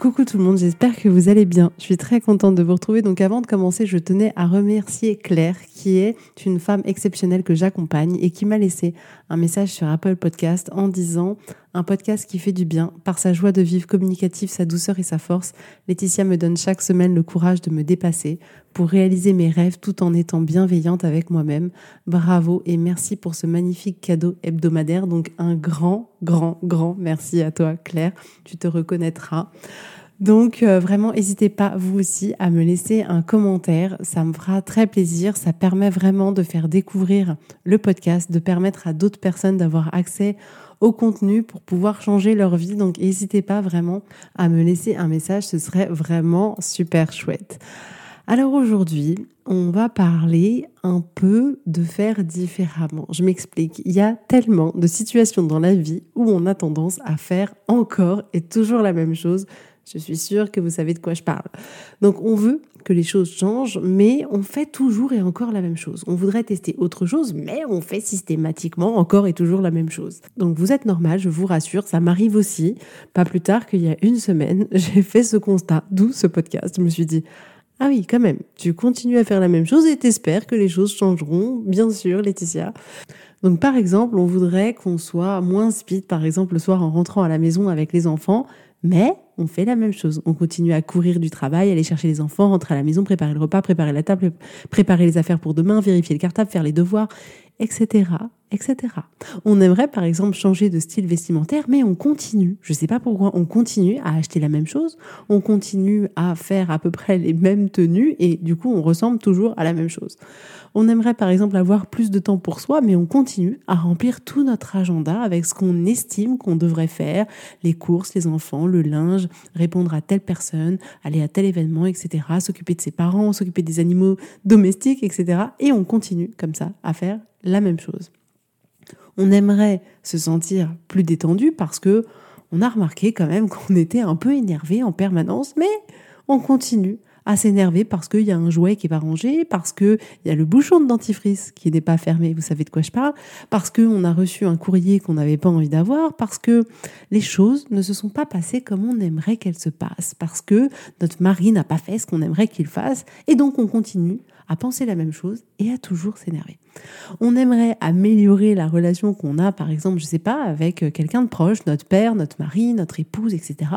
Coucou tout le monde, j'espère que vous allez bien. Je suis très contente de vous retrouver. Donc avant de commencer, je tenais à remercier Claire, qui est une femme exceptionnelle que j'accompagne et qui m'a laissé un message sur Apple Podcast en disant un podcast qui fait du bien par sa joie de vivre communicative, sa douceur et sa force. Laetitia me donne chaque semaine le courage de me dépasser pour réaliser mes rêves tout en étant bienveillante avec moi-même. Bravo et merci pour ce magnifique cadeau hebdomadaire. Donc un grand, grand, grand merci à toi Claire. Tu te reconnaîtras. Donc euh, vraiment, n'hésitez pas vous aussi à me laisser un commentaire, ça me fera très plaisir, ça permet vraiment de faire découvrir le podcast, de permettre à d'autres personnes d'avoir accès au contenu pour pouvoir changer leur vie. Donc n'hésitez pas vraiment à me laisser un message, ce serait vraiment super chouette. Alors aujourd'hui, on va parler un peu de faire différemment. Je m'explique. Il y a tellement de situations dans la vie où on a tendance à faire encore et toujours la même chose je suis sûre que vous savez de quoi je parle. Donc on veut que les choses changent, mais on fait toujours et encore la même chose. On voudrait tester autre chose, mais on fait systématiquement encore et toujours la même chose. Donc vous êtes normal, je vous rassure, ça m'arrive aussi. Pas plus tard qu'il y a une semaine, j'ai fait ce constat, d'où ce podcast. Je me suis dit, ah oui, quand même, tu continues à faire la même chose et t'espères que les choses changeront, bien sûr, Laetitia. Donc par exemple, on voudrait qu'on soit moins speed, par exemple, le soir en rentrant à la maison avec les enfants, mais on fait la même chose. On continue à courir du travail, aller chercher les enfants, rentrer à la maison, préparer le repas, préparer la table, préparer les affaires pour demain, vérifier le cartable, faire les devoirs, etc., etc. On aimerait par exemple changer de style vestimentaire, mais on continue. Je ne sais pas pourquoi on continue à acheter la même chose, on continue à faire à peu près les mêmes tenues et du coup on ressemble toujours à la même chose. On aimerait par exemple avoir plus de temps pour soi, mais on continue à remplir tout notre agenda avec ce qu'on estime qu'on devrait faire, les courses, les enfants, le linge, répondre à telle personne, aller à tel événement, etc., s'occuper de ses parents, s'occuper des animaux domestiques, etc. Et on continue comme ça à faire la même chose. On aimerait se sentir plus détendu parce que on a remarqué quand même qu'on était un peu énervé en permanence, mais on continue à s'énerver parce qu'il y a un jouet qui n'est pas rangé, parce qu'il y a le bouchon de dentifrice qui n'est pas fermé, vous savez de quoi je parle, parce qu'on a reçu un courrier qu'on n'avait pas envie d'avoir, parce que les choses ne se sont pas passées comme on aimerait qu'elles se passent, parce que notre mari n'a pas fait ce qu'on aimerait qu'il fasse, et donc on continue à penser la même chose et à toujours s'énerver. On aimerait améliorer la relation qu'on a, par exemple, je sais pas, avec quelqu'un de proche, notre père, notre mari, notre épouse, etc.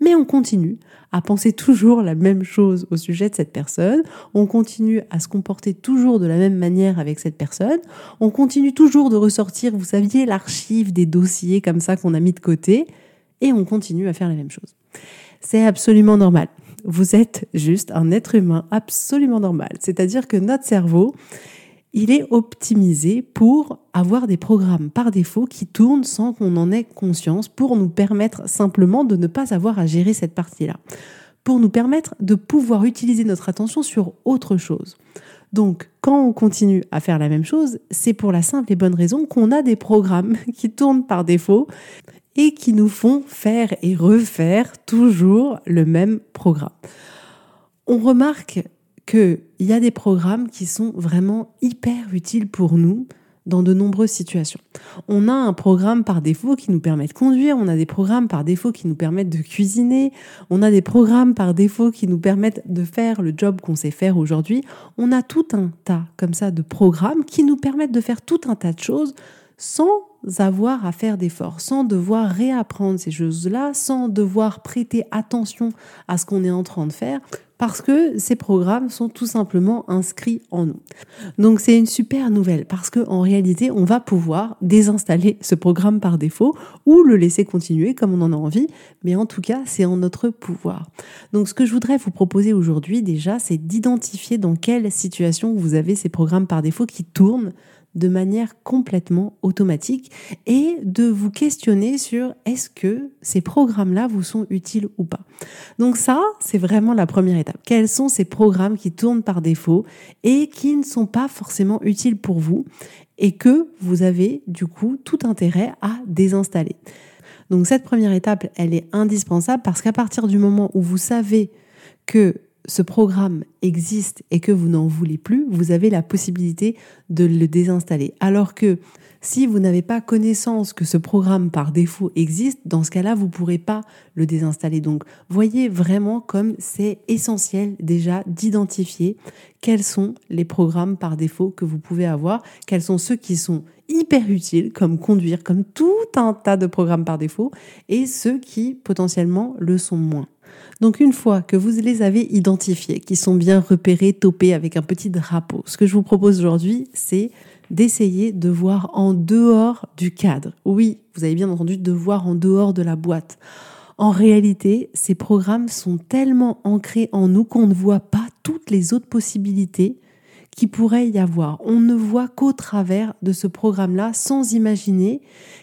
Mais on continue à penser toujours la même chose au sujet de cette personne. On continue à se comporter toujours de la même manière avec cette personne. On continue toujours de ressortir, vous saviez, l'archive des dossiers comme ça qu'on a mis de côté. Et on continue à faire la même chose. C'est absolument normal. Vous êtes juste un être humain absolument normal. C'est-à-dire que notre cerveau, il est optimisé pour avoir des programmes par défaut qui tournent sans qu'on en ait conscience pour nous permettre simplement de ne pas avoir à gérer cette partie-là. Pour nous permettre de pouvoir utiliser notre attention sur autre chose. Donc, quand on continue à faire la même chose, c'est pour la simple et bonne raison qu'on a des programmes qui tournent par défaut et qui nous font faire et refaire toujours le même programme. On remarque qu'il y a des programmes qui sont vraiment hyper utiles pour nous dans de nombreuses situations. On a un programme par défaut qui nous permet de conduire, on a des programmes par défaut qui nous permettent de cuisiner, on a des programmes par défaut qui nous permettent de faire le job qu'on sait faire aujourd'hui. On a tout un tas comme ça de programmes qui nous permettent de faire tout un tas de choses sans avoir à faire d'efforts, sans devoir réapprendre ces choses-là, sans devoir prêter attention à ce qu'on est en train de faire, parce que ces programmes sont tout simplement inscrits en nous. Donc c'est une super nouvelle parce que en réalité, on va pouvoir désinstaller ce programme par défaut ou le laisser continuer comme on en a envie, mais en tout cas, c'est en notre pouvoir. Donc ce que je voudrais vous proposer aujourd'hui déjà, c'est d'identifier dans quelle situation vous avez ces programmes par défaut qui tournent de manière complètement automatique et de vous questionner sur est-ce que ces programmes-là vous sont utiles ou pas. Donc ça, c'est vraiment la première étape. Quels sont ces programmes qui tournent par défaut et qui ne sont pas forcément utiles pour vous et que vous avez du coup tout intérêt à désinstaller? Donc cette première étape, elle est indispensable parce qu'à partir du moment où vous savez que ce programme existe et que vous n'en voulez plus, vous avez la possibilité de le désinstaller. Alors que si vous n'avez pas connaissance que ce programme par défaut existe, dans ce cas-là, vous ne pourrez pas le désinstaller. Donc, voyez vraiment comme c'est essentiel déjà d'identifier quels sont les programmes par défaut que vous pouvez avoir, quels sont ceux qui sont hyper utiles, comme conduire, comme tout un tas de programmes par défaut, et ceux qui potentiellement le sont moins. Donc une fois que vous les avez identifiés, qui sont bien repérés, topés avec un petit drapeau, ce que je vous propose aujourd'hui, c'est d'essayer de voir en dehors du cadre. Oui, vous avez bien entendu, de voir en dehors de la boîte. En réalité, ces programmes sont tellement ancrés en nous qu'on ne voit pas toutes les autres possibilités qui pourrait y avoir. On ne voit qu'au travers de ce programme-là, sans imaginer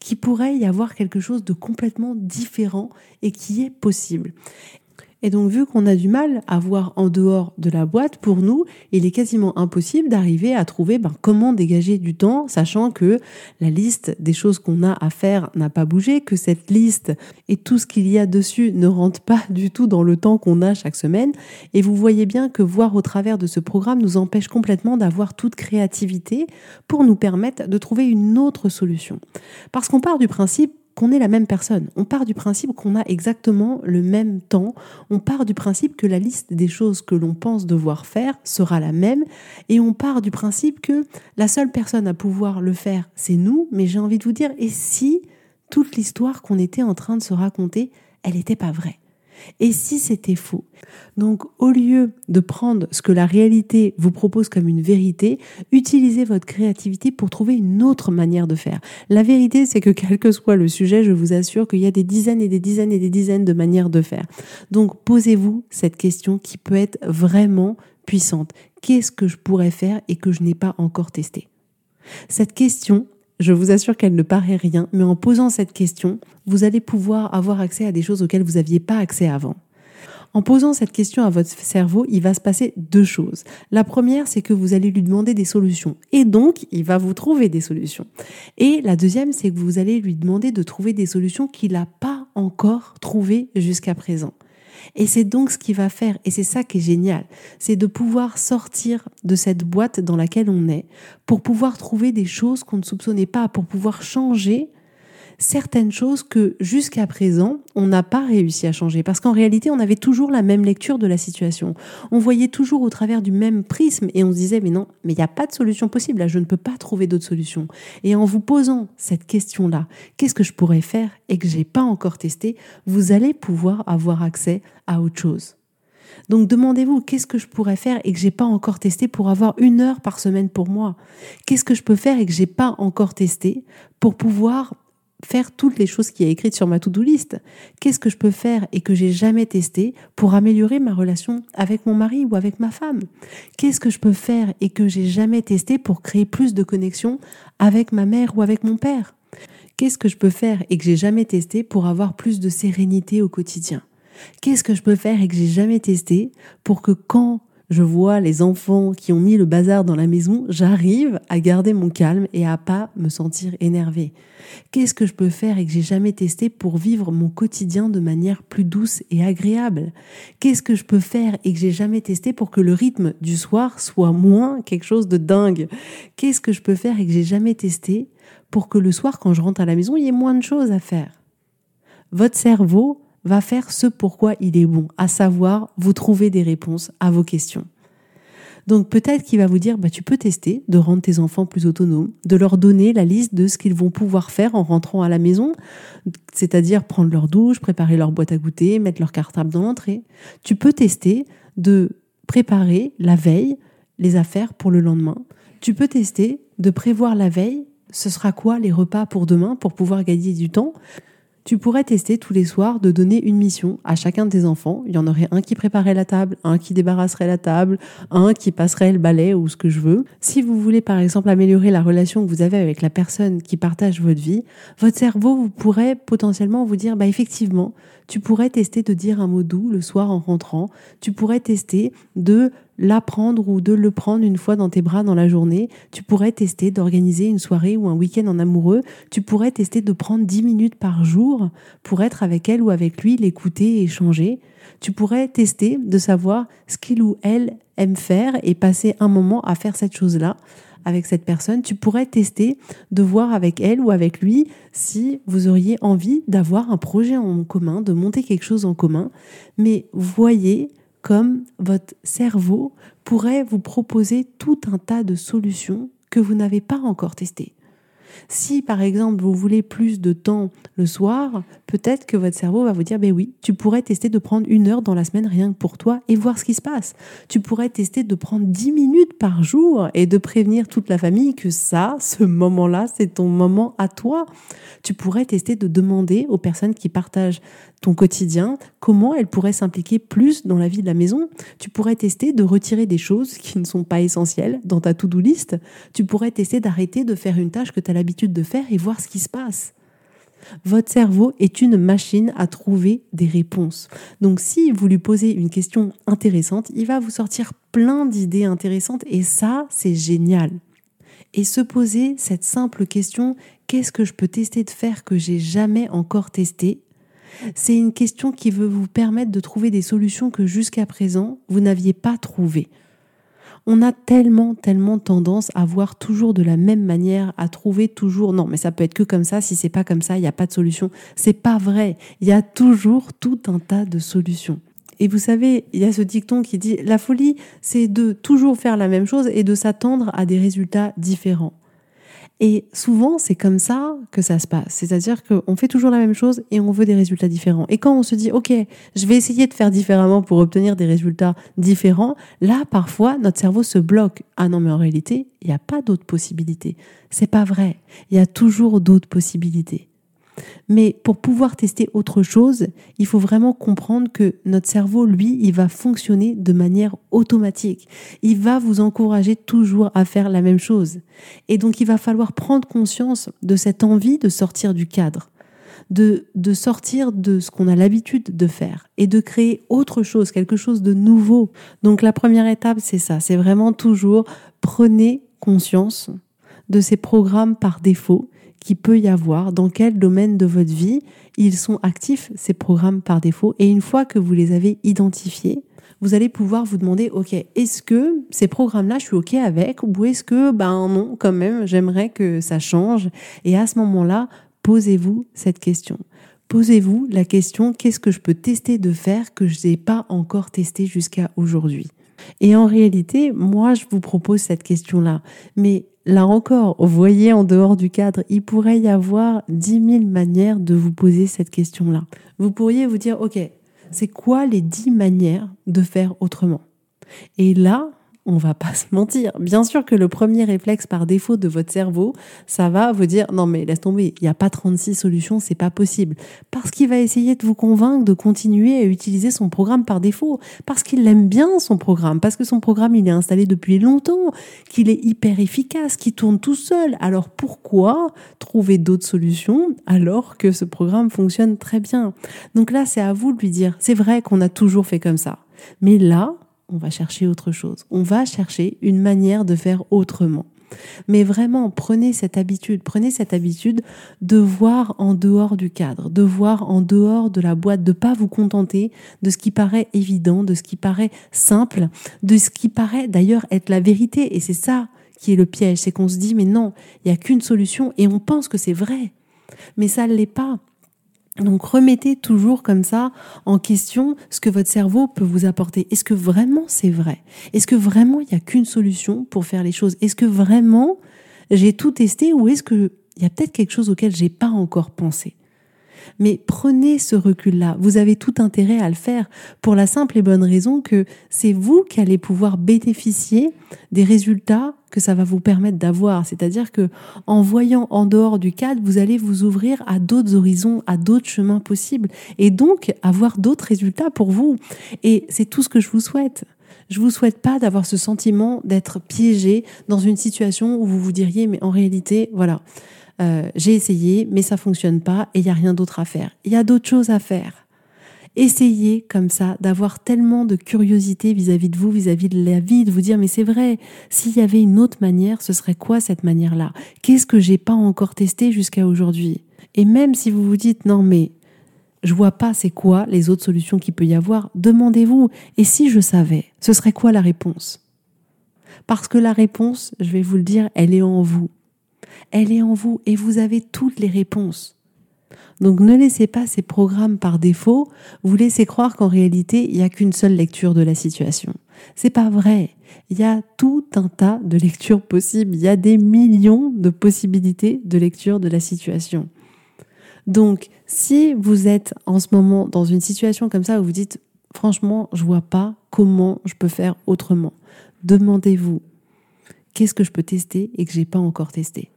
qu'il pourrait y avoir quelque chose de complètement différent et qui est possible. Et donc, vu qu'on a du mal à voir en dehors de la boîte, pour nous, il est quasiment impossible d'arriver à trouver ben, comment dégager du temps, sachant que la liste des choses qu'on a à faire n'a pas bougé, que cette liste et tout ce qu'il y a dessus ne rentre pas du tout dans le temps qu'on a chaque semaine. Et vous voyez bien que voir au travers de ce programme nous empêche complètement d'avoir toute créativité pour nous permettre de trouver une autre solution. Parce qu'on part du principe qu'on est la même personne. On part du principe qu'on a exactement le même temps. On part du principe que la liste des choses que l'on pense devoir faire sera la même. Et on part du principe que la seule personne à pouvoir le faire, c'est nous. Mais j'ai envie de vous dire, et si toute l'histoire qu'on était en train de se raconter, elle n'était pas vraie? Et si c'était faux? Donc au lieu de prendre ce que la réalité vous propose comme une vérité, utilisez votre créativité pour trouver une autre manière de faire. La vérité, c'est que quel que soit le sujet, je vous assure qu'il y a des dizaines et des dizaines et des dizaines de manières de faire. Donc posez-vous cette question qui peut être vraiment puissante. Qu'est-ce que je pourrais faire et que je n'ai pas encore testé cette question, je vous assure qu'elle ne paraît rien, mais en posant cette question, vous allez pouvoir avoir accès à des choses auxquelles vous n'aviez pas accès avant. En posant cette question à votre cerveau, il va se passer deux choses. La première, c'est que vous allez lui demander des solutions. Et donc, il va vous trouver des solutions. Et la deuxième, c'est que vous allez lui demander de trouver des solutions qu'il n'a pas encore trouvées jusqu'à présent. Et c'est donc ce qui va faire, et c'est ça qui est génial, c'est de pouvoir sortir de cette boîte dans laquelle on est pour pouvoir trouver des choses qu'on ne soupçonnait pas, pour pouvoir changer certaines choses que jusqu'à présent, on n'a pas réussi à changer. Parce qu'en réalité, on avait toujours la même lecture de la situation. On voyait toujours au travers du même prisme et on se disait, mais non, mais il n'y a pas de solution possible, là, je ne peux pas trouver d'autre solution. Et en vous posant cette question-là, qu'est-ce que je pourrais faire et que j'ai pas encore testé, vous allez pouvoir avoir accès à autre chose. Donc demandez-vous qu'est-ce que je pourrais faire et que j'ai pas encore testé pour avoir une heure par semaine pour moi? Qu'est-ce que je peux faire et que j'ai pas encore testé pour pouvoir faire toutes les choses qui est écrites sur ma to-do list. Qu'est-ce que je peux faire et que j'ai jamais testé pour améliorer ma relation avec mon mari ou avec ma femme? Qu'est-ce que je peux faire et que j'ai jamais testé pour créer plus de connexion avec ma mère ou avec mon père? Qu'est-ce que je peux faire et que j'ai jamais testé pour avoir plus de sérénité au quotidien? Qu'est-ce que je peux faire et que j'ai jamais testé pour que quand je vois les enfants qui ont mis le bazar dans la maison, j'arrive à garder mon calme et à pas me sentir énervée. Qu'est-ce que je peux faire et que j'ai jamais testé pour vivre mon quotidien de manière plus douce et agréable? Qu'est-ce que je peux faire et que j'ai jamais testé pour que le rythme du soir soit moins quelque chose de dingue? Qu'est-ce que je peux faire et que j'ai jamais testé pour que le soir quand je rentre à la maison, il y ait moins de choses à faire? Votre cerveau va faire ce pourquoi il est bon, à savoir vous trouver des réponses à vos questions. Donc peut-être qu'il va vous dire, bah, tu peux tester de rendre tes enfants plus autonomes, de leur donner la liste de ce qu'ils vont pouvoir faire en rentrant à la maison, c'est-à-dire prendre leur douche, préparer leur boîte à goûter, mettre leur cartable dans l'entrée. Tu peux tester de préparer la veille les affaires pour le lendemain. Tu peux tester de prévoir la veille ce sera quoi les repas pour demain pour pouvoir gagner du temps. Tu pourrais tester tous les soirs de donner une mission à chacun de tes enfants. Il y en aurait un qui préparerait la table, un qui débarrasserait la table, un qui passerait le balai ou ce que je veux. Si vous voulez par exemple améliorer la relation que vous avez avec la personne qui partage votre vie, votre cerveau vous pourrait potentiellement vous dire bah effectivement, tu pourrais tester de dire un mot doux le soir en rentrant, tu pourrais tester de l'apprendre ou de le prendre une fois dans tes bras dans la journée. Tu pourrais tester d'organiser une soirée ou un week-end en amoureux. Tu pourrais tester de prendre 10 minutes par jour pour être avec elle ou avec lui, l'écouter et échanger. Tu pourrais tester de savoir ce qu'il ou elle aime faire et passer un moment à faire cette chose-là avec cette personne. Tu pourrais tester de voir avec elle ou avec lui si vous auriez envie d'avoir un projet en commun, de monter quelque chose en commun. Mais voyez comme votre cerveau pourrait vous proposer tout un tas de solutions que vous n'avez pas encore testées. Si par exemple vous voulez plus de temps le soir, peut-être que votre cerveau va vous dire, ben oui, tu pourrais tester de prendre une heure dans la semaine rien que pour toi et voir ce qui se passe. Tu pourrais tester de prendre dix minutes par jour et de prévenir toute la famille que ça, ce moment-là, c'est ton moment à toi. Tu pourrais tester de demander aux personnes qui partagent ton quotidien, comment elles pourraient s'impliquer plus dans la vie de la maison. Tu pourrais tester de retirer des choses qui ne sont pas essentielles dans ta to-do list. Tu pourrais tester d'arrêter de faire une tâche que tu as l'habitude de faire et voir ce qui se passe. Votre cerveau est une machine à trouver des réponses. Donc si vous lui posez une question intéressante, il va vous sortir plein d'idées intéressantes et ça, c'est génial. Et se poser cette simple question, qu'est-ce que je peux tester de faire que j'ai jamais encore testé? C'est une question qui veut vous permettre de trouver des solutions que jusqu'à présent, vous n'aviez pas trouvées on a tellement, tellement tendance à voir toujours de la même manière, à trouver toujours, non, mais ça peut être que comme ça, si c'est pas comme ça, il n'y a pas de solution. C'est pas vrai. Il y a toujours tout un tas de solutions. Et vous savez, il y a ce dicton qui dit, la folie, c'est de toujours faire la même chose et de s'attendre à des résultats différents. Et souvent, c'est comme ça que ça se passe. C'est-à-dire qu'on fait toujours la même chose et on veut des résultats différents. Et quand on se dit, OK, je vais essayer de faire différemment pour obtenir des résultats différents, là, parfois, notre cerveau se bloque. Ah non, mais en réalité, il n'y a pas d'autres possibilités. C'est pas vrai. Il y a toujours d'autres possibilités. Mais pour pouvoir tester autre chose, il faut vraiment comprendre que notre cerveau, lui, il va fonctionner de manière automatique. Il va vous encourager toujours à faire la même chose. Et donc, il va falloir prendre conscience de cette envie de sortir du cadre, de, de sortir de ce qu'on a l'habitude de faire et de créer autre chose, quelque chose de nouveau. Donc, la première étape, c'est ça. C'est vraiment toujours prenez conscience de ces programmes par défaut qui peut y avoir, dans quel domaine de votre vie ils sont actifs, ces programmes par défaut. Et une fois que vous les avez identifiés, vous allez pouvoir vous demander, OK, est-ce que ces programmes-là, je suis OK avec ou est-ce que, ben non, quand même, j'aimerais que ça change. Et à ce moment-là, posez-vous cette question. Posez-vous la question, qu'est-ce que je peux tester de faire que je n'ai pas encore testé jusqu'à aujourd'hui? Et en réalité, moi, je vous propose cette question-là. Mais Là encore, voyez en dehors du cadre, il pourrait y avoir dix mille manières de vous poser cette question-là. Vous pourriez vous dire, OK, c'est quoi les dix manières de faire autrement? Et là, on va pas se mentir. Bien sûr que le premier réflexe par défaut de votre cerveau, ça va vous dire non mais laisse tomber, il n'y a pas 36 solutions, c'est pas possible. Parce qu'il va essayer de vous convaincre de continuer à utiliser son programme par défaut, parce qu'il aime bien son programme, parce que son programme il est installé depuis longtemps, qu'il est hyper efficace, qu'il tourne tout seul. Alors pourquoi trouver d'autres solutions alors que ce programme fonctionne très bien? Donc là, c'est à vous de lui dire, c'est vrai qu'on a toujours fait comme ça. Mais là, on va chercher autre chose. On va chercher une manière de faire autrement. Mais vraiment, prenez cette habitude, prenez cette habitude de voir en dehors du cadre, de voir en dehors de la boîte, de pas vous contenter de ce qui paraît évident, de ce qui paraît simple, de ce qui paraît d'ailleurs être la vérité. Et c'est ça qui est le piège, c'est qu'on se dit mais non, il n'y a qu'une solution et on pense que c'est vrai. Mais ça ne l'est pas. Donc remettez toujours comme ça en question ce que votre cerveau peut vous apporter. Est-ce que vraiment c'est vrai? Est-ce que vraiment il n'y a qu'une solution pour faire les choses? Est-ce que vraiment j'ai tout testé ou est-ce qu'il y a peut-être quelque chose auquel j'ai pas encore pensé? Mais prenez ce recul-là. Vous avez tout intérêt à le faire pour la simple et bonne raison que c'est vous qui allez pouvoir bénéficier des résultats que ça va vous permettre d'avoir. C'est-à-dire que en voyant en dehors du cadre, vous allez vous ouvrir à d'autres horizons, à d'autres chemins possibles et donc avoir d'autres résultats pour vous. Et c'est tout ce que je vous souhaite. Je vous souhaite pas d'avoir ce sentiment d'être piégé dans une situation où vous vous diriez mais en réalité, voilà, euh, j'ai essayé, mais ça fonctionne pas et il y a rien d'autre à faire. Il y a d'autres choses à faire. Essayez comme ça d'avoir tellement de curiosité vis-à-vis de vous, vis-à-vis de la vie, de vous dire mais c'est vrai, s'il y avait une autre manière, ce serait quoi cette manière-là? Qu'est-ce que j'ai pas encore testé jusqu'à aujourd'hui? Et même si vous vous dites non mais je vois pas c'est quoi les autres solutions qu'il peut y avoir, demandez-vous. Et si je savais, ce serait quoi la réponse? Parce que la réponse, je vais vous le dire, elle est en vous elle est en vous et vous avez toutes les réponses. Donc ne laissez pas ces programmes par défaut vous laisser croire qu'en réalité, il n'y a qu'une seule lecture de la situation. C'est pas vrai. Il y a tout un tas de lectures possibles. Il y a des millions de possibilités de lecture de la situation. Donc, si vous êtes en ce moment dans une situation comme ça où vous dites, franchement, je vois pas comment je peux faire autrement, demandez-vous, qu'est-ce que je peux tester et que j'ai pas encore testé?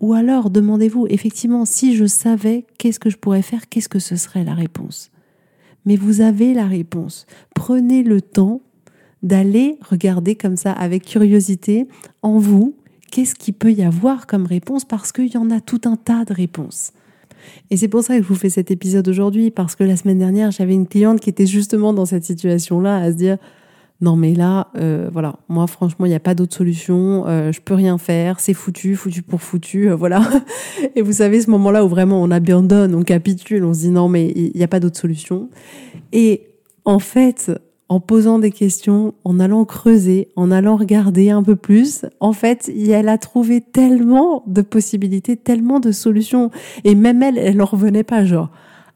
Ou alors, demandez-vous, effectivement, si je savais qu'est-ce que je pourrais faire, qu'est-ce que ce serait la réponse? Mais vous avez la réponse. Prenez le temps d'aller regarder comme ça avec curiosité en vous, qu'est-ce qu'il peut y avoir comme réponse, parce qu'il y en a tout un tas de réponses. Et c'est pour ça que je vous fais cet épisode aujourd'hui, parce que la semaine dernière, j'avais une cliente qui était justement dans cette situation-là, à se dire, non mais là, euh, voilà, moi franchement, il n'y a pas d'autre solution, euh, je peux rien faire, c'est foutu, foutu pour foutu, euh, voilà. Et vous savez, ce moment-là où vraiment on abandonne, on capitule, on se dit non mais il n'y a pas d'autre solution. Et en fait, en posant des questions, en allant creuser, en allant regarder un peu plus, en fait, elle a trouvé tellement de possibilités, tellement de solutions. Et même elle, elle n'en revenait pas, genre,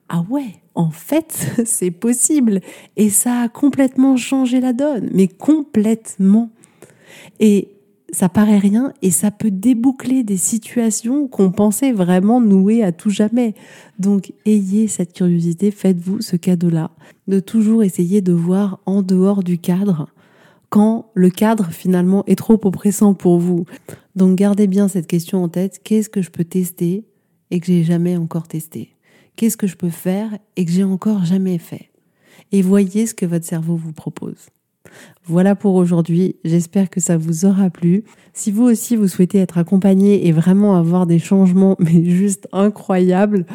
ah ouais, en fait, c'est possible. Et ça a complètement changé la donne, mais complètement. Et ça paraît rien et ça peut déboucler des situations qu'on pensait vraiment nouer à tout jamais. Donc ayez cette curiosité, faites-vous ce cadeau-là, de toujours essayer de voir en dehors du cadre quand le cadre finalement est trop oppressant pour vous. Donc gardez bien cette question en tête, qu'est-ce que je peux tester et que j'ai jamais encore testé? Qu'est-ce que je peux faire et que j'ai encore jamais fait Et voyez ce que votre cerveau vous propose. Voilà pour aujourd'hui, j'espère que ça vous aura plu. Si vous aussi vous souhaitez être accompagné et vraiment avoir des changements mais juste incroyables,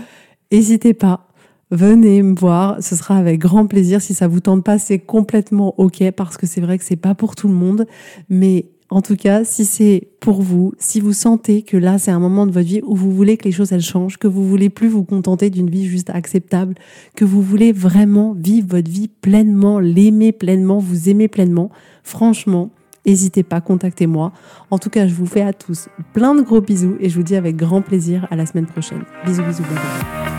n'hésitez pas. Venez me voir, ce sera avec grand plaisir. Si ça vous tente pas, c'est complètement ok parce que c'est vrai que c'est pas pour tout le monde, mais en tout cas, si c'est pour vous, si vous sentez que là, c'est un moment de votre vie où vous voulez que les choses changent, que vous voulez plus vous contenter d'une vie juste acceptable, que vous voulez vraiment vivre votre vie pleinement, l'aimer pleinement, vous aimer pleinement, franchement, n'hésitez pas, contactez-moi. En tout cas, je vous fais à tous plein de gros bisous et je vous dis avec grand plaisir à la semaine prochaine. Bisous, bisous, bisous.